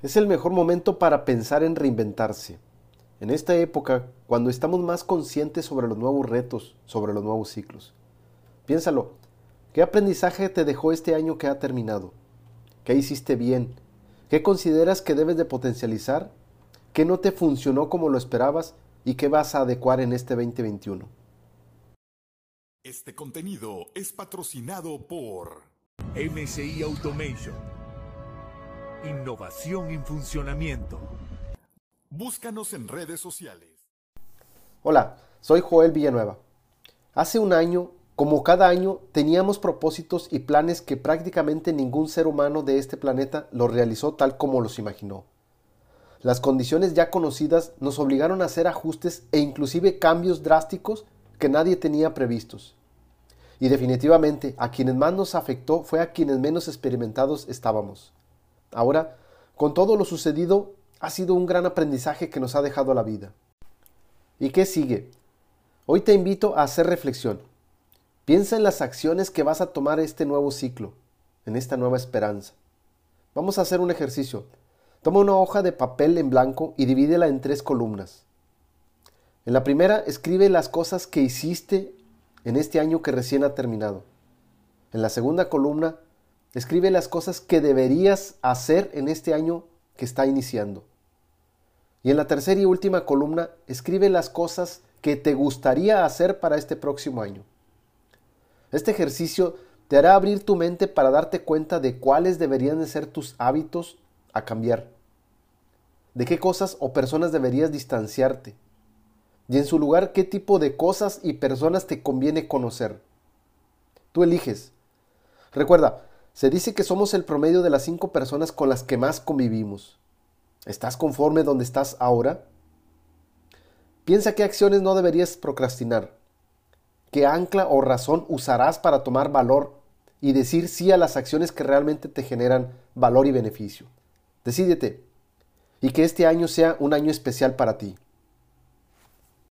Es el mejor momento para pensar en reinventarse. En esta época, cuando estamos más conscientes sobre los nuevos retos, sobre los nuevos ciclos. Piénsalo, ¿qué aprendizaje te dejó este año que ha terminado? ¿Qué hiciste bien? ¿Qué consideras que debes de potencializar? ¿Qué no te funcionó como lo esperabas? ¿Y qué vas a adecuar en este 2021? Este contenido es patrocinado por MCI Automation. Innovación en funcionamiento. Búscanos en redes sociales. Hola, soy Joel Villanueva. Hace un año, como cada año, teníamos propósitos y planes que prácticamente ningún ser humano de este planeta los realizó tal como los imaginó. Las condiciones ya conocidas nos obligaron a hacer ajustes e inclusive cambios drásticos que nadie tenía previstos. Y definitivamente a quienes más nos afectó fue a quienes menos experimentados estábamos. Ahora, con todo lo sucedido, ha sido un gran aprendizaje que nos ha dejado la vida. ¿Y qué sigue? Hoy te invito a hacer reflexión. Piensa en las acciones que vas a tomar este nuevo ciclo, en esta nueva esperanza. Vamos a hacer un ejercicio. Toma una hoja de papel en blanco y divídela en tres columnas. En la primera escribe las cosas que hiciste en este año que recién ha terminado. En la segunda columna, escribe las cosas que deberías hacer en este año que está iniciando. Y en la tercera y última columna, escribe las cosas que te gustaría hacer para este próximo año. Este ejercicio te hará abrir tu mente para darte cuenta de cuáles deberían de ser tus hábitos a cambiar, de qué cosas o personas deberías distanciarte, y en su lugar qué tipo de cosas y personas te conviene conocer. Tú eliges. Recuerda, se dice que somos el promedio de las cinco personas con las que más convivimos. ¿Estás conforme donde estás ahora? Piensa qué acciones no deberías procrastinar. ¿Qué ancla o razón usarás para tomar valor y decir sí a las acciones que realmente te generan valor y beneficio? Decídete y que este año sea un año especial para ti.